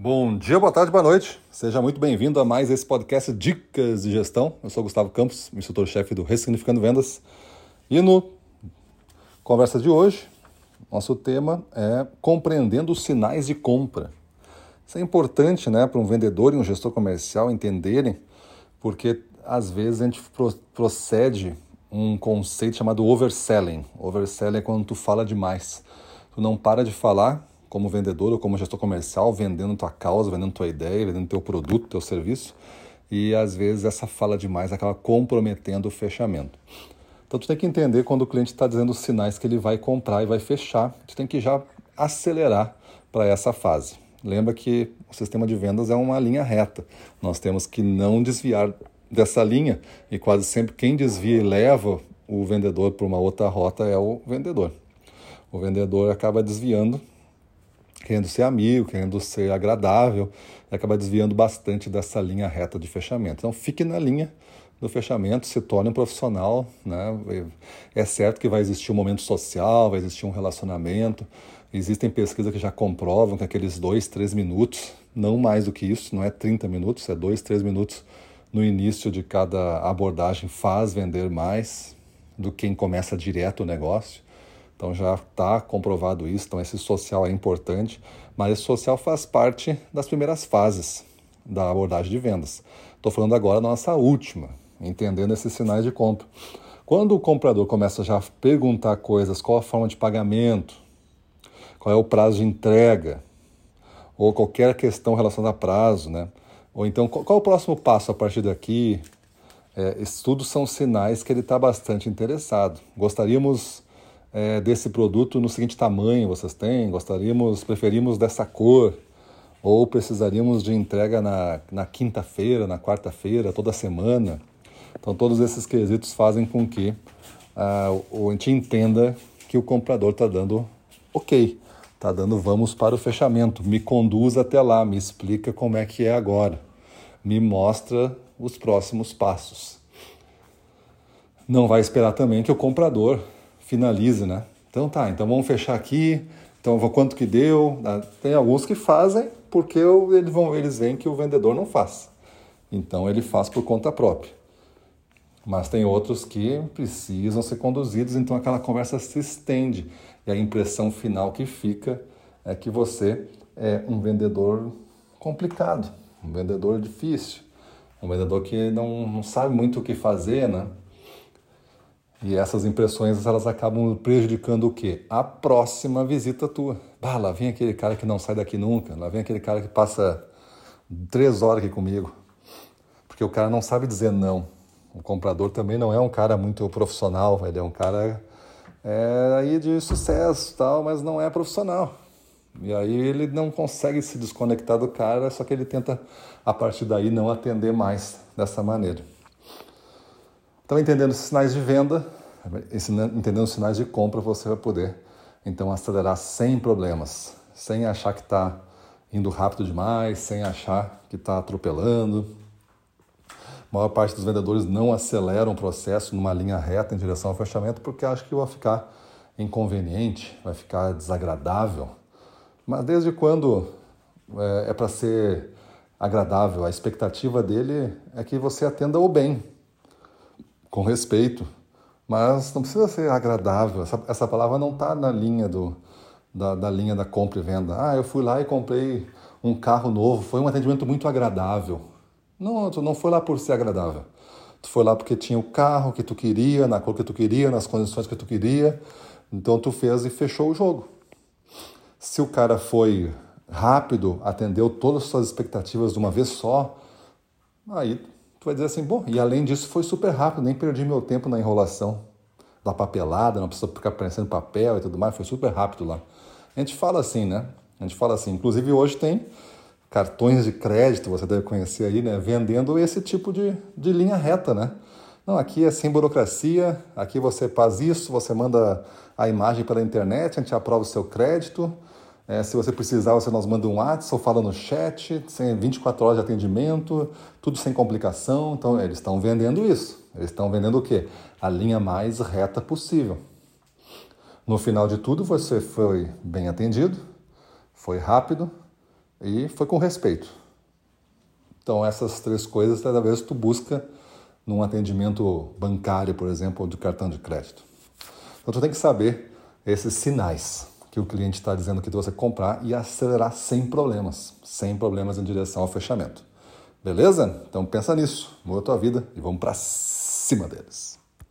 Bom dia, boa tarde, boa noite. Seja muito bem-vindo a mais esse podcast Dicas de Gestão. Eu sou Gustavo Campos, instrutor-chefe do Ressignificando Vendas. E no conversa de hoje, nosso tema é compreendendo os sinais de compra. Isso é importante né, para um vendedor e um gestor comercial entenderem, porque às vezes a gente procede um conceito chamado overselling. Overselling é quando tu fala demais. Tu não para de falar como vendedor ou como gestor comercial, vendendo tua causa, vendendo tua ideia, vendendo teu produto, teu serviço, e às vezes essa fala demais acaba comprometendo o fechamento. Então tu tem que entender quando o cliente está dizendo os sinais que ele vai comprar e vai fechar, tu tem que já acelerar para essa fase. Lembra que o sistema de vendas é uma linha reta. Nós temos que não desviar dessa linha e quase sempre quem desvia e leva o vendedor para uma outra rota é o vendedor. O vendedor acaba desviando querendo ser amigo, querendo ser agradável, e acaba desviando bastante dessa linha reta de fechamento. Então, fique na linha do fechamento, se torne um profissional. Né? É certo que vai existir um momento social, vai existir um relacionamento. Existem pesquisas que já comprovam que aqueles dois, três minutos, não mais do que isso, não é 30 minutos, é dois, três minutos no início de cada abordagem faz vender mais do que quem começa direto o negócio. Então já está comprovado isso, então esse social é importante, mas esse social faz parte das primeiras fases da abordagem de vendas. Estou falando agora da nossa última, entendendo esses sinais de compra. Quando o comprador começa já a perguntar coisas, qual a forma de pagamento, qual é o prazo de entrega, ou qualquer questão relacionada a prazo, né? Ou então, qual o próximo passo a partir daqui? É, tudo são sinais que ele está bastante interessado. Gostaríamos é, desse produto no seguinte tamanho vocês têm? Gostaríamos, preferimos dessa cor? Ou precisaríamos de entrega na, na quinta-feira, na quarta-feira, toda semana? Então, todos esses quesitos fazem com que ah, a gente entenda que o comprador está dando ok, está dando vamos para o fechamento, me conduz até lá, me explica como é que é agora, me mostra os próximos passos. Não vai esperar também que o comprador finalize, né? Então tá, então vamos fechar aqui. Então quanto que deu? Ah, tem alguns que fazem porque eles vão, eles veem que o vendedor não faz. Então ele faz por conta própria. Mas tem outros que precisam ser conduzidos, então aquela conversa se estende e a impressão final que fica é que você é um vendedor complicado, um vendedor difícil, um vendedor que não, não sabe muito o que fazer, né? E essas impressões elas acabam prejudicando o quê? A próxima visita tua. Bah, lá vem aquele cara que não sai daqui nunca, lá vem aquele cara que passa três horas aqui comigo. Porque o cara não sabe dizer não. O comprador também não é um cara muito profissional, ele é um cara é, aí de sucesso tal, mas não é profissional. E aí ele não consegue se desconectar do cara, só que ele tenta a partir daí não atender mais dessa maneira. Então, entendendo os sinais de venda, entendendo os sinais de compra, você vai poder então acelerar sem problemas, sem achar que está indo rápido demais, sem achar que está atropelando. A maior parte dos vendedores não aceleram o processo numa linha reta em direção ao fechamento porque acham que vai ficar inconveniente, vai ficar desagradável. Mas desde quando é, é para ser agradável, a expectativa dele é que você atenda o bem, com respeito, mas não precisa ser agradável. Essa, essa palavra não está na linha do, da, da, linha da compra e venda. Ah, eu fui lá e comprei um carro novo, foi um atendimento muito agradável. Não, tu não foi lá por ser agradável. Tu foi lá porque tinha o carro que tu queria, na cor que tu queria, nas condições que tu queria. Então tu fez e fechou o jogo. Se o cara foi rápido, atendeu todas as suas expectativas de uma vez só, aí vai dizer assim, bom, e além disso foi super rápido, nem perdi meu tempo na enrolação da papelada, não precisa ficar preenchendo papel e tudo mais, foi super rápido lá. A gente fala assim, né? A gente fala assim, inclusive hoje tem cartões de crédito, você deve conhecer aí, né? Vendendo esse tipo de, de linha reta, né? Não, aqui é sem burocracia, aqui você faz isso, você manda a imagem pela internet, a gente aprova o seu crédito, é, se você precisar, você nos manda um WhatsApp ou fala no chat, sem 24 horas de atendimento, tudo sem complicação. Então, eles estão vendendo isso. Eles estão vendendo o quê? A linha mais reta possível. No final de tudo, você foi bem atendido, foi rápido e foi com respeito. Então essas três coisas cada vez tu busca num atendimento bancário, por exemplo, ou de cartão de crédito. Então tu tem que saber esses sinais que o cliente está dizendo que você comprar e acelerar sem problemas, sem problemas em direção ao fechamento. Beleza? Então pensa nisso, muda a tua vida e vamos para cima deles.